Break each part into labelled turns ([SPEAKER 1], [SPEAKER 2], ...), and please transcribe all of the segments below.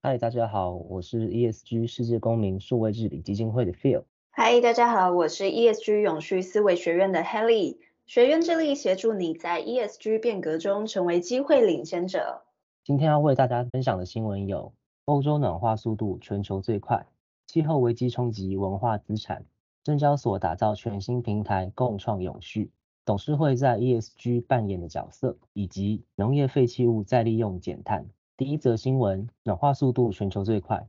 [SPEAKER 1] 嗨，大家好，我是 ESG 世界公民数位治理基金会的 Phil。
[SPEAKER 2] 嗨，大家好，我是 ESG 永续思维学院的 Helly。学院致力协助你在 ESG 变革中成为机会领先者。
[SPEAKER 1] 今天要为大家分享的新闻有：欧洲暖化速度全球最快，气候危机冲击文化资产，证交所打造全新平台共创永续，董事会在 ESG 扮演的角色，以及农业废弃物再利用减碳。第一则新闻：暖化速度全球最快，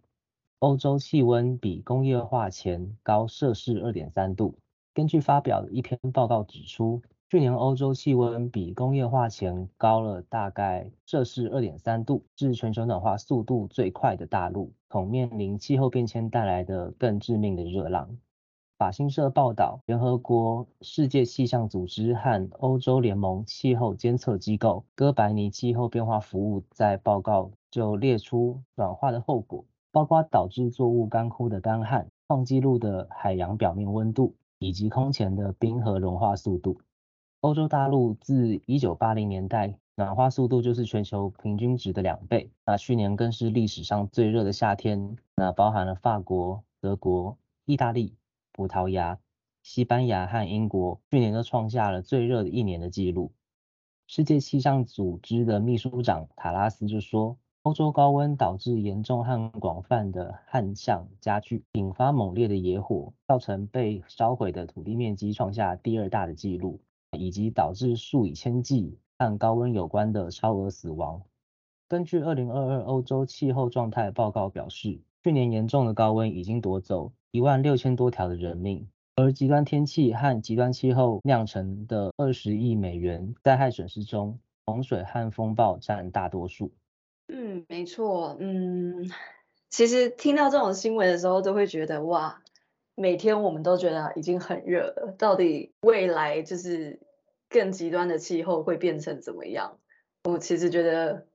[SPEAKER 1] 欧洲气温比工业化前高摄氏二点三度。根据发表的一篇报告指出，去年欧洲气温比工业化前高了大概摄氏二点三度，是全球暖化速度最快的大陆，恐面临气候变迁带来的更致命的热浪。法新社报道，联合国世界气象组织和欧洲联盟气候监测机构哥白尼气候变化服务在报告就列出暖化的后果，包括导致作物干枯的干旱、创纪录的海洋表面温度以及空前的冰河融化速度。欧洲大陆自一九八零年代暖化速度就是全球平均值的两倍，那去年更是历史上最热的夏天，那包含了法国、德国、意大利。葡萄牙、西班牙和英国去年都创下了最热的一年的记录。世界气象组织的秘书长塔拉斯就说，欧洲高温导致严重和广泛的旱象加剧，引发猛烈的野火，造成被烧毁的土地面积创下第二大的记录，以及导致数以千计和高温有关的超额死亡。根据二零二二欧洲气候状态报告表示，去年严重的高温已经夺走一万六千多条的人命，而极端天气和极端气候酿成的二十亿美元灾害损失中，洪水和风暴占大多数。
[SPEAKER 2] 嗯，没错。嗯，其实听到这种新闻的时候，都会觉得哇，每天我们都觉得已经很热了，到底未来就是更极端的气候会变成怎么样？我其实觉得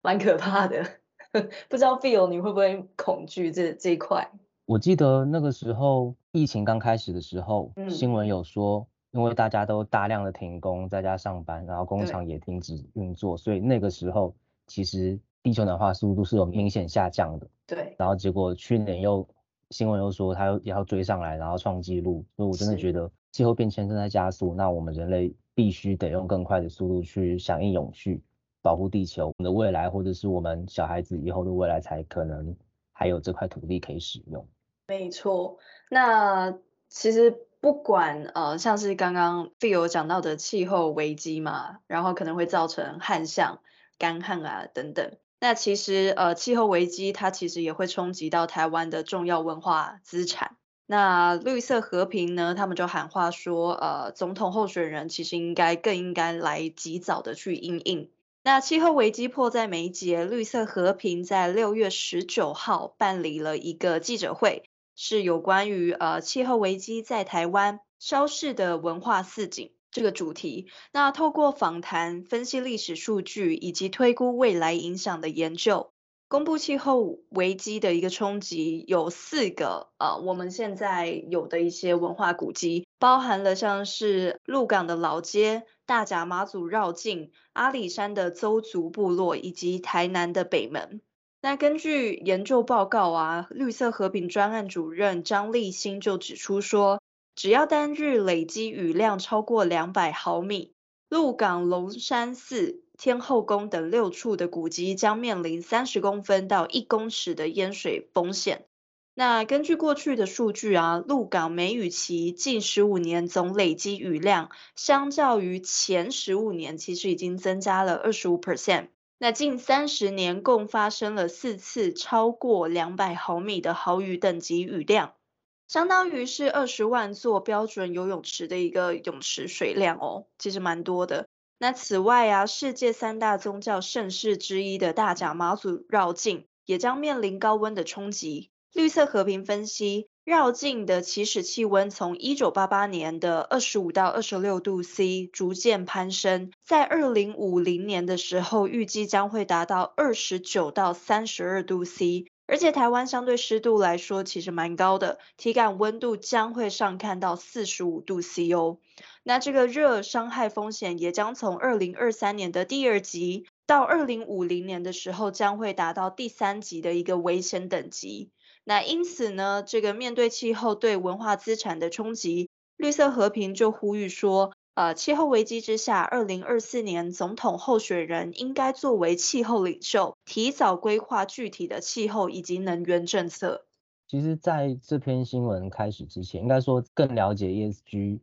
[SPEAKER 2] 蛮可怕的，不知道 Phil 你会不会恐惧这这一块？
[SPEAKER 1] 我记得那个时候疫情刚开始的时候，嗯、新闻有说，因为大家都大量的停工，在家上班，然后工厂也停止运作，所以那个时候其实地球暖化速度是有明显下降的。
[SPEAKER 2] 对。
[SPEAKER 1] 然后结果去年又新闻又说它又也要追上来，然后创纪录，所以我真的觉得气候变迁正在加速，那我们人类必须得用更快的速度去响应永续，保护地球，我们的未来或者是我们小孩子以后的未来才可能。还有这块土地可以使用。
[SPEAKER 2] 没错，那其实不管呃，像是刚刚 Phil 讲到的气候危机嘛，然后可能会造成旱象、干旱啊等等。那其实呃，气候危机它其实也会冲击到台湾的重要文化资产。那绿色和平呢，他们就喊话说，呃，总统候选人其实应该更应该来及早的去应应。那气候危机迫在眉睫，绿色和平在六月十九号办理了一个记者会，是有关于呃气候危机在台湾消逝的文化四景这个主题。那透过访谈、分析历史数据以及推估未来影响的研究，公布气候危机的一个冲击有四个呃我们现在有的一些文化古迹，包含了像是鹿港的老街。大甲妈祖绕境、阿里山的邹族部落以及台南的北门。那根据研究报告啊，绿色和平专案主任张立新就指出说，只要单日累积雨量超过两百毫米，鹿港龙山寺、天后宫等六处的古迹将面临三十公分到一公尺的淹水风险。那根据过去的数据啊，鹿港梅雨期近十五年总累积雨量，相较于前十五年，其实已经增加了二十五 percent。那近三十年共发生了四次超过两百毫米的豪雨等级雨量，相当于是二十万座标准游泳池的一个泳池水量哦，其实蛮多的。那此外啊，世界三大宗教盛事之一的大甲妈祖绕境，也将面临高温的冲击。绿色和平分析，绕境的起始气温从一九八八年的二十五到二十六度 C 逐渐攀升，在二零五零年的时候，预计将会达到二十九到三十二度 C。而且台湾相对湿度来说，其实蛮高的，体感温度将会上看到四十五度 C 哦。那这个热伤害风险也将从二零二三年的第二级，到二零五零年的时候，将会达到第三级的一个危险等级。那因此呢，这个面对气候对文化资产的冲击，绿色和平就呼吁说，呃，气候危机之下，二零二四年总统候选人应该作为气候领袖，提早规划具体的气候以及能源政策。
[SPEAKER 1] 其实，在这篇新闻开始之前，应该说更了解 ESG，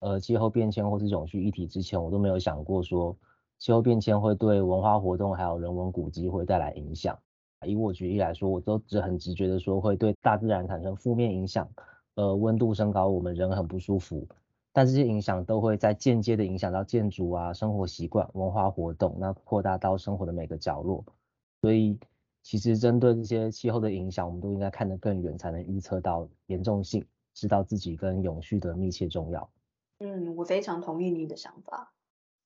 [SPEAKER 1] 呃，气候变迁或是永续议题之前，我都没有想过说，气候变迁会对文化活动还有人文古迹会带来影响。以我举例来说，我都只很直觉的说会对大自然产生负面影响，呃，温度升高，我们人很不舒服。但这些影响都会在间接的影响到建筑啊、生活习惯、文化活动，那扩大到生活的每个角落。所以，其实针对这些气候的影响，我们都应该看得更远，才能预测到严重性，知道自己跟永续的密切重要。
[SPEAKER 2] 嗯，我非常同意你的想法。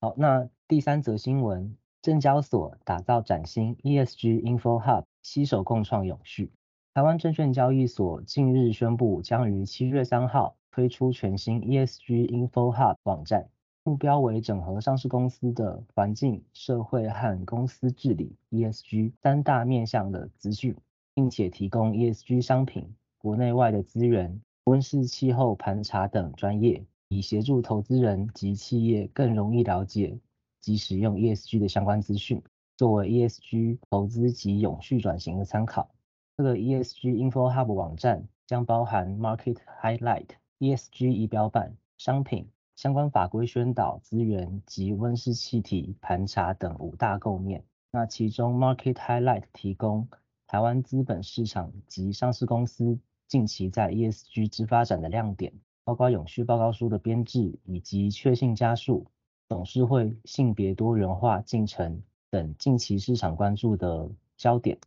[SPEAKER 1] 好，那第三则新闻。证交所打造崭新 ESG Info Hub，携手共创永续。台湾证券交易所近日宣布，将于七月三号推出全新 ESG Info Hub 网站，目标为整合上市公司的环境、社会和公司治理 ESG 三大面向的资讯，并且提供 ESG 商品、国内外的资源、温室气候盘查等专业，以协助投资人及企业更容易了解。及使用 ESG 的相关资讯，作为 ESG 投资及永续转型的参考。这个 ESG Info Hub 网站将包含 Market Highlight、ESG 仪表板、商品、相关法规宣导资源及温室气体盘查等五大构面。那其中 Market Highlight 提供台湾资本市场及上市公司近期在 ESG 之发展的亮点，包括永续报告书的编制以及确信加速。董事会性别多元化进程等近期市场关注的焦点。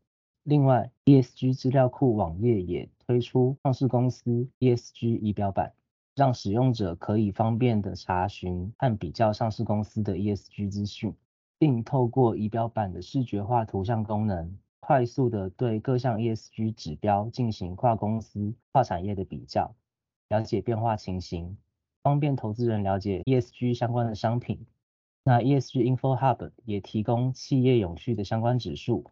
[SPEAKER 1] 另外，ESG 资料库网页也推出上市公司 ESG 仪表板，让使用者可以方便的查询和比较上市公司的 ESG 资讯，并透过仪表板的视觉化图像功能，快速的对各项 ESG 指标进行跨公司、跨产业的比较，了解变化情形。方便投资人了解 ESG 相关的商品。那 ESG Info Hub 也提供企业永续的相关指数、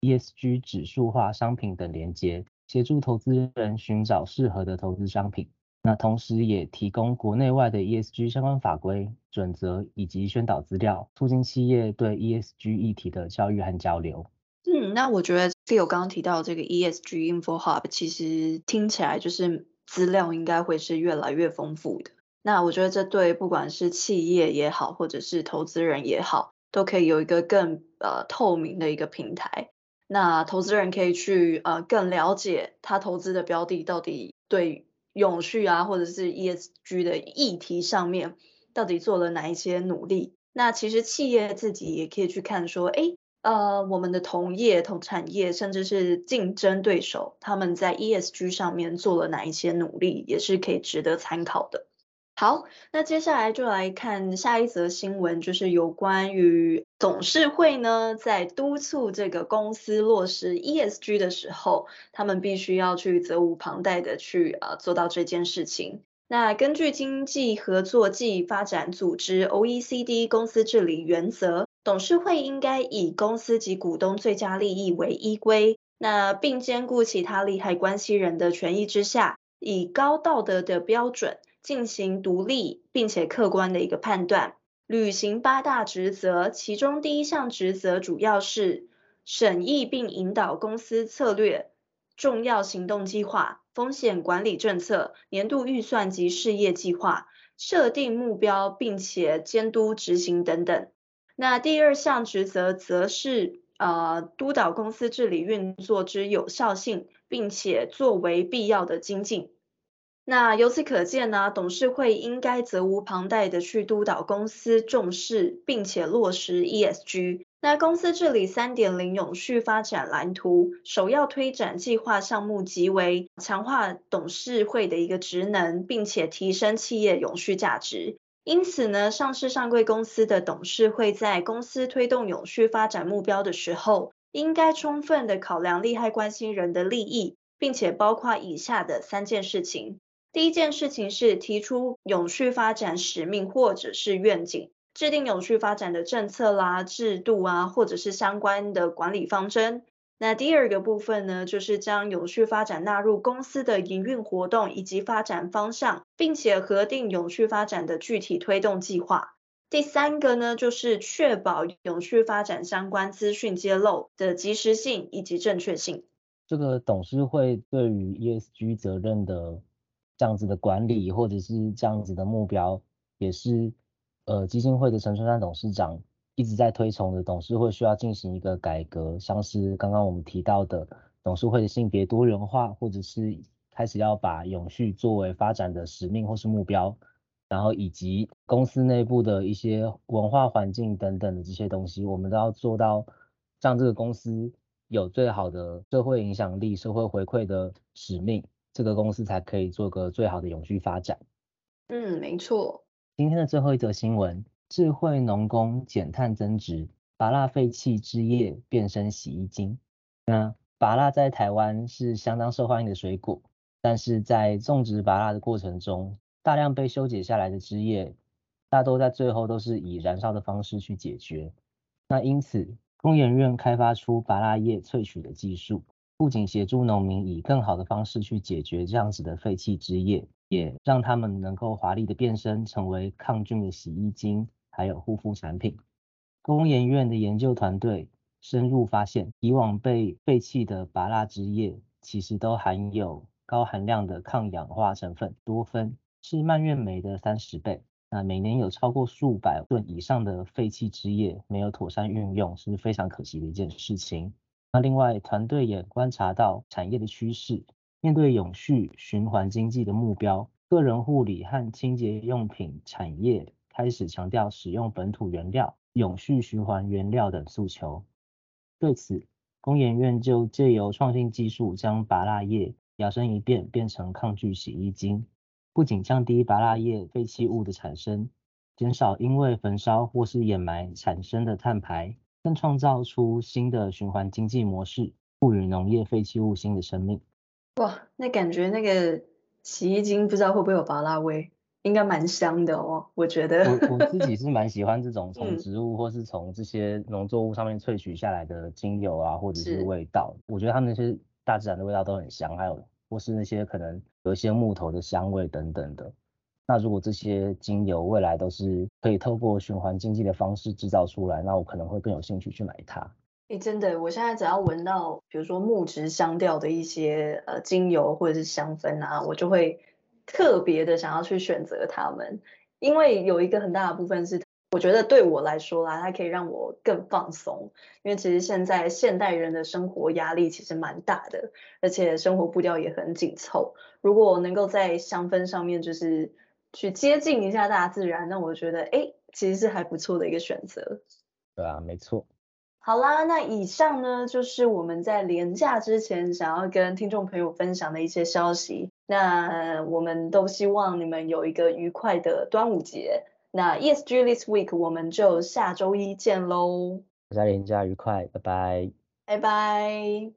[SPEAKER 1] ESG 指数化商品等连接，协助投资人寻找适合的投资商品。那同时也提供国内外的 ESG 相关法规、准则以及宣导资料，促进企业对 ESG 议题的教育和交流。
[SPEAKER 2] 嗯，那我觉得 Phil 刚刚提到这个 ESG Info Hub，其实听起来就是资料应该会是越来越丰富的。那我觉得这对不管是企业也好，或者是投资人也好，都可以有一个更呃透明的一个平台。那投资人可以去呃更了解他投资的标的到底对永续啊，或者是 ESG 的议题上面到底做了哪一些努力。那其实企业自己也可以去看说，哎，呃，我们的同业、同产业，甚至是竞争对手，他们在 ESG 上面做了哪一些努力，也是可以值得参考的。好，那接下来就来看下一则新闻，就是有关于董事会呢，在督促这个公司落实 ESG 的时候，他们必须要去责无旁贷的去呃做到这件事情。那根据经济合作暨发展组织 OECD 公司治理原则，董事会应该以公司及股东最佳利益为依归，那并兼顾其他利害关系人的权益之下，以高道德的标准。进行独立并且客观的一个判断，履行八大职责，其中第一项职责主要是审议并引导公司策略、重要行动计划、风险管理政策、年度预算及事业计划，设定目标并且监督执行等等。那第二项职责则是呃督导公司治理运作之有效性，并且作为必要的精进。那由此可见呢，董事会应该责无旁贷的去督导公司重视并且落实 ESG。那公司治理三点零永续发展蓝图首要推展计划项目即为强化董事会的一个职能，并且提升企业永续价值。因此呢，上市上柜公司的董事会在公司推动永续发展目标的时候，应该充分的考量利害关系人的利益，并且包括以下的三件事情。第一件事情是提出永续发展使命或者是愿景。制定永续发展的政策啦、制度啊，或者是相关的管理方针。那第二个部分呢，就是将永续发展纳入公司的营运活动以及发展方向，并且核定永续发展的具体推动计划。第三个呢，就是确保永续发展相关资讯揭露的及时性以及正确性。
[SPEAKER 1] 这个董事会对于 ESG 责任的这样子的管理，或者是这样子的目标，也是。呃，基金会的陈春山董事长一直在推崇的董事会需要进行一个改革，像是刚刚我们提到的董事会的性别多元化，或者是开始要把永续作为发展的使命或是目标，然后以及公司内部的一些文化环境等等的这些东西，我们都要做到让这个公司有最好的社会影响力、社会回馈的使命，这个公司才可以做个最好的永续发展。
[SPEAKER 2] 嗯，没错。
[SPEAKER 1] 今天的最后一则新闻：智慧农工减碳增值，芭乐废弃汁液变身洗衣精。那芭乐在台湾是相当受欢迎的水果，但是在种植芭乐的过程中，大量被修剪下来的汁液，大多在最后都是以燃烧的方式去解决。那因此，工研院开发出芭乐叶萃取的技术，不仅协助农民以更好的方式去解决这样子的废弃枝叶。也让他们能够华丽的变身成为抗菌的洗衣精，还有护肤产品。工研院的研究团队深入发现，以往被废弃的芭乐汁液其实都含有高含量的抗氧化成分多酚，是蔓越莓的三十倍。那每年有超过数百吨以上的废弃枝叶没有妥善运用，是非常可惜的一件事情。那另外，团队也观察到产业的趋势。面对永续循环经济的目标，个人护理和清洁用品产业开始强调使用本土原料、永续循环原料等诉求。对此，工研院就借由创新技术，将芭乐叶摇身一变变成抗菌洗衣精，不仅降低芭乐叶废弃物的产生，减少因为焚烧或是掩埋产生的碳排，更创造出新的循环经济模式，赋予农业废弃物新的生命。
[SPEAKER 2] 哇，那感觉那个洗衣精不知道会不会有巴拉味，应该蛮香的哦，我觉得。
[SPEAKER 1] 我我自己是蛮喜欢这种 从植物或是从这些农作物上面萃取下来的精油啊，或者是味道，我觉得它们那些大自然的味道都很香，还有或是那些可能有一些木头的香味等等的。那如果这些精油未来都是可以透过循环经济的方式制造出来，那我可能会更有兴趣去买它。
[SPEAKER 2] 诶，真的，我现在只要闻到，比如说木质香调的一些呃精油或者是香氛啊，我就会特别的想要去选择它们，因为有一个很大的部分是，我觉得对我来说啦，它可以让我更放松，因为其实现在现代人的生活压力其实蛮大的，而且生活步调也很紧凑，如果能够在香氛上面就是去接近一下大自然，那我觉得哎，其实是还不错的一个选择。
[SPEAKER 1] 对啊，没错。
[SPEAKER 2] 好啦，那以上呢就是我们在连假之前想要跟听众朋友分享的一些消息。那我们都希望你们有一个愉快的端午节。那 ESG this week 我们就下周一见喽。
[SPEAKER 1] 大家连假愉快，拜拜。
[SPEAKER 2] 拜拜。